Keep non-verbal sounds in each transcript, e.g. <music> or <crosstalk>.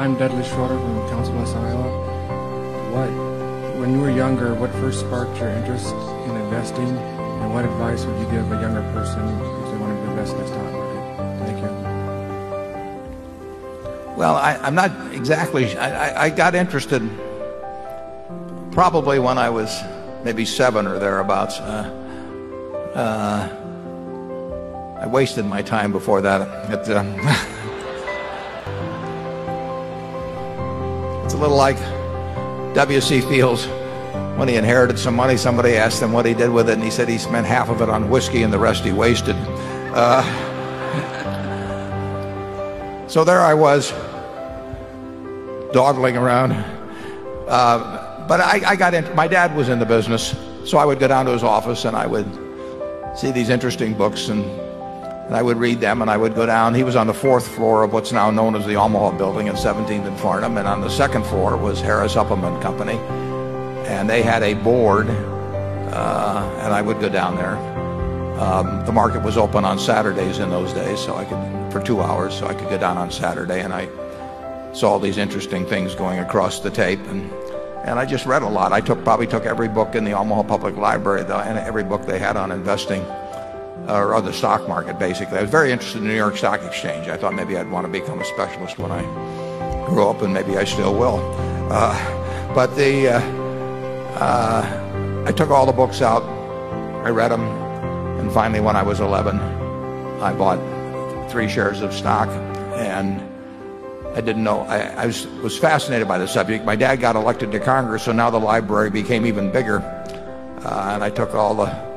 I'm Dudley Schroeder from Council Bluffs, Iowa. What, when you were younger, what first sparked your interest in investing, and what advice would you give a younger person if they wanted to invest in the stock market? Thank you. Well, I, I'm not exactly, I, I, got interested probably when I was maybe 7 or thereabouts. Uh, I wasted my time before that. It, <laughs> it's a little like W.C. Fields. When he inherited some money, somebody asked him what he did with it, and he said he spent half of it on whiskey and the rest he wasted. Uh, so there I was, dawdling around. Uh, but I, I got in, my dad was in the business, so I would go down to his office and I would see these interesting books and, and I would read them and I would go down. He was on the fourth floor of what's now known as the Omaha building at 17th and Farnam. And on the second floor was Harris Upham and Company. And they had a board, uh, and I would go down there. Um, the market was open on Saturdays in those days, so I could, for two hours, so I could go down on Saturday and I saw these interesting things going across the tape. And, and I just read a lot. I took, probably took every book in the Omaha Public Library, and every book they had on investing or on the stock market, basically. I was very interested in the New York Stock Exchange. I thought maybe I'd want to become a specialist when I grew up, and maybe I still will. Uh, but the, uh, uh, I took all the books out. I read them. And finally, when I was 11, I bought three shares of stock. And I didn't know. I, I was, was fascinated by the subject. My dad got elected to Congress, so now the library became even bigger. Uh, and I took all the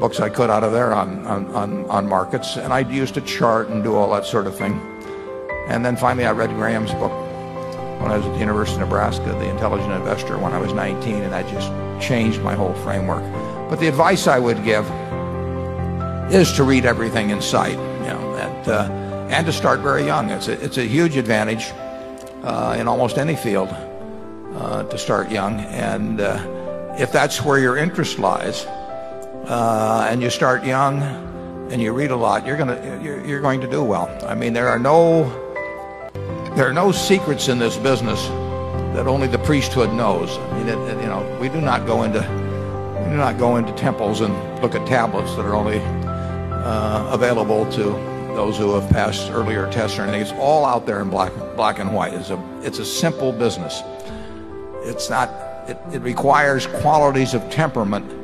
books I could out of there on, on, on, on markets. And I used to chart and do all that sort of thing. And then finally, I read Graham's book when I was at the University of Nebraska, The Intelligent Investor, when I was 19, and that just changed my whole framework. But the advice I would give is to read everything in sight, you know, and, uh, and to start very young. It's a, it's a huge advantage uh, in almost any field uh, to start young. And uh, if that's where your interest lies, uh, and you start young and you read a lot, you're gonna you're, you're going to do well. I mean, there are no there are no secrets in this business that only the priesthood knows. I mean, it, it, you know, we do not go into we do not go into temples and look at tablets that are only uh, available to those who have passed earlier tests or anything. It's all out there in black black and white. It's a it's a simple business. It's not. It, it requires qualities of temperament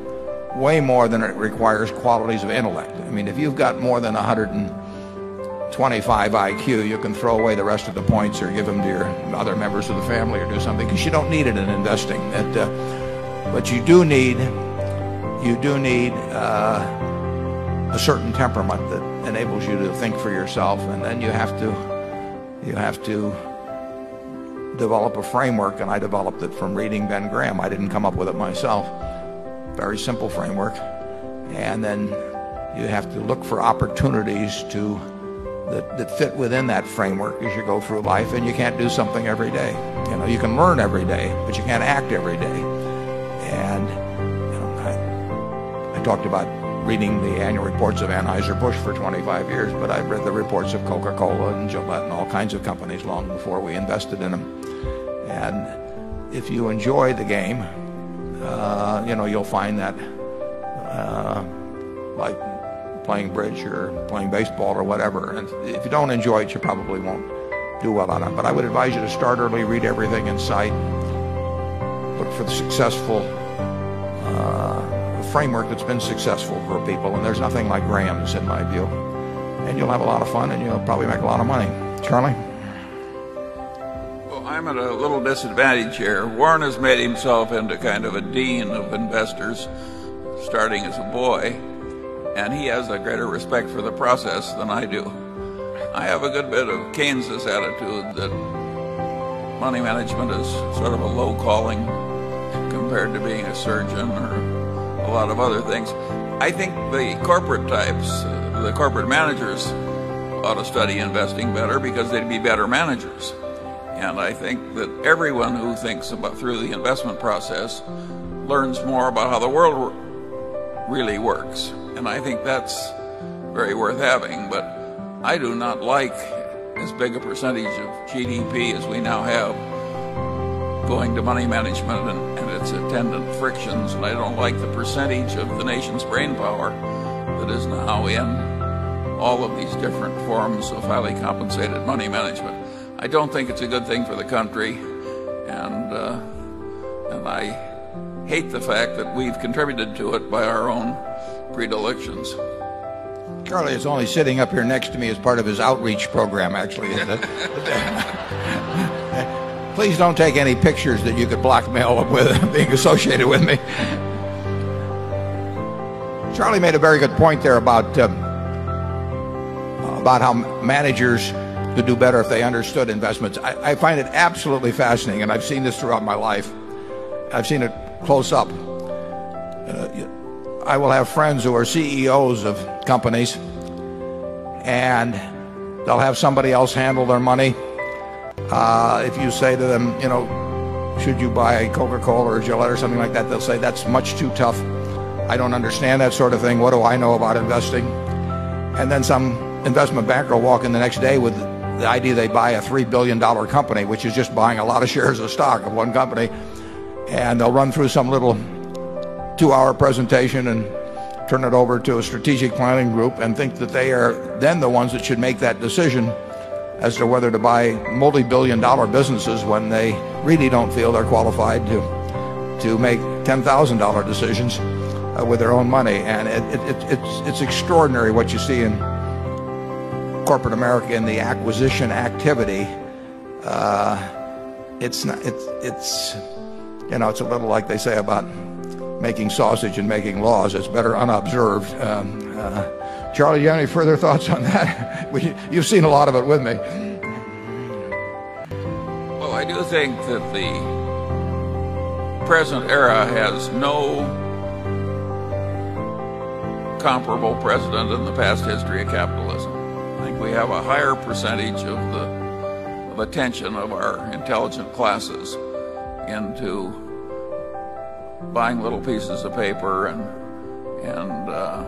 way more than it requires qualities of intellect. I mean, if you've got more than 125 IQ, you can throw away the rest of the points or give them to your other members of the family or do something because you don't need it in investing. It, uh, but you do need, you do need uh, a certain temperament that enables you to think for yourself, and then you have to, you have to develop a framework. And I developed it from reading Ben Graham. I didn't come up with it myself very simple framework. And then you have to look for opportunities to that, that fit within that framework as you go through life. And you can't do something every day. You know, you can learn every day, but you can't act every day. And you know, I, I talked about reading the annual reports of Anheuser-Busch for 25 years, but I've read the reports of Coca-Cola and Gillette and all kinds of companies long before we invested in them. And if you enjoy the game, uh, you know, you'll find that uh, like playing bridge or playing baseball or whatever. And if you don't enjoy it, you probably won't do well on it. But I would advise you to start early, read everything in sight, look for the successful uh, framework that's been successful for people. And there's nothing like Graham's, in my view. And you'll have a lot of fun, and you'll probably make a lot of money. Charlie? I'm at a little disadvantage here. Warren has made himself into kind of a dean of investors starting as a boy, and he has a greater respect for the process than I do. I have a good bit of Keynes's attitude that money management is sort of a low calling compared to being a surgeon or a lot of other things. I think the corporate types, the corporate managers, ought to study investing better because they'd be better managers. And I think that everyone who thinks about through the investment process learns more about how the world really works. And I think that's very worth having. But I do not like as big a percentage of GDP as we now have going to money management and, and its attendant frictions. And I don't like the percentage of the nation's brain power that is now in all of these different forms of highly compensated money management. I don't think it's a good thing for the country, and uh, and I hate the fact that we've contributed to it by our own predilections. Charlie is only sitting up here next to me as part of his outreach program, actually. <laughs> Please don't take any pictures that you could blackmail with <laughs> being associated with me. Charlie made a very good point there about um, about how managers could do better if they understood investments. I, I find it absolutely fascinating, and I've seen this throughout my life. I've seen it close up. Uh, I will have friends who are CEOs of companies, and they'll have somebody else handle their money. Uh, if you say to them, you know, should you buy Coca-Cola or Gillette or something like that, they'll say that's much too tough. I don't understand that sort of thing. What do I know about investing? And then some investment banker will walk in the next day with the idea they buy a $3 billion company, which is just buying a lot of shares of stock of one company. And they'll run through some little two hour presentation and turn it over to a strategic planning group and think that they are then the ones that should make that decision as to whether to buy multi billion dollar businesses when they really don't feel they're qualified to, to make $10,000 decisions uh, with their own money. And it, it, it, it's, it's extraordinary what you see in corporate America in the acquisition activity. Uh, it's not, it's, it's, you know, it's a little like they say about making sausage and making laws. It's better unobserved. Um, uh, Charlie, you have any further thoughts on that? <laughs> You've seen a lot of it with me. Well, I do think that the present era has no comparable precedent in the past history of capitalism. We have a higher percentage of the of attention of our intelligent classes into buying little pieces of paper and and uh,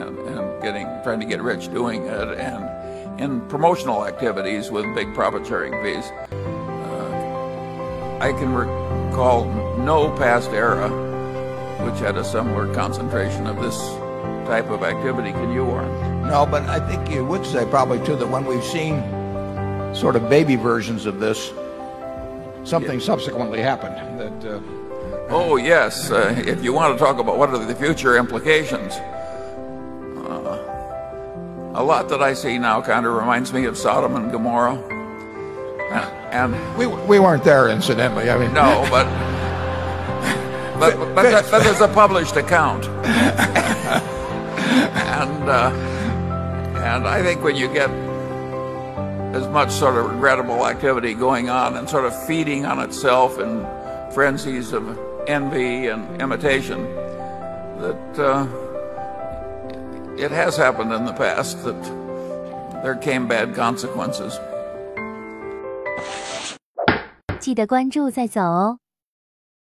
and, and getting trying to get rich doing it and in promotional activities with big profit sharing fees. Uh, I can recall no past era which had a similar concentration of this type of activity. Can you, Warren? No, but I think you would say probably too that when we've seen sort of baby versions of this, something yeah. subsequently happened that. Uh, Oh, yes. Uh, if you want to talk about what are the future implications, uh, a lot that I see now kind of reminds me of Sodom and Gomorrah. And, and we, we weren't there, incidentally. I mean, no, but but but, but, but <laughs> there's a published account, and uh, and I think when you get as much sort of regrettable activity going on and sort of feeding on itself in frenzies of envy and imitation that uh, it has happened in the past that there came bad consequences. 记得关注再走哦。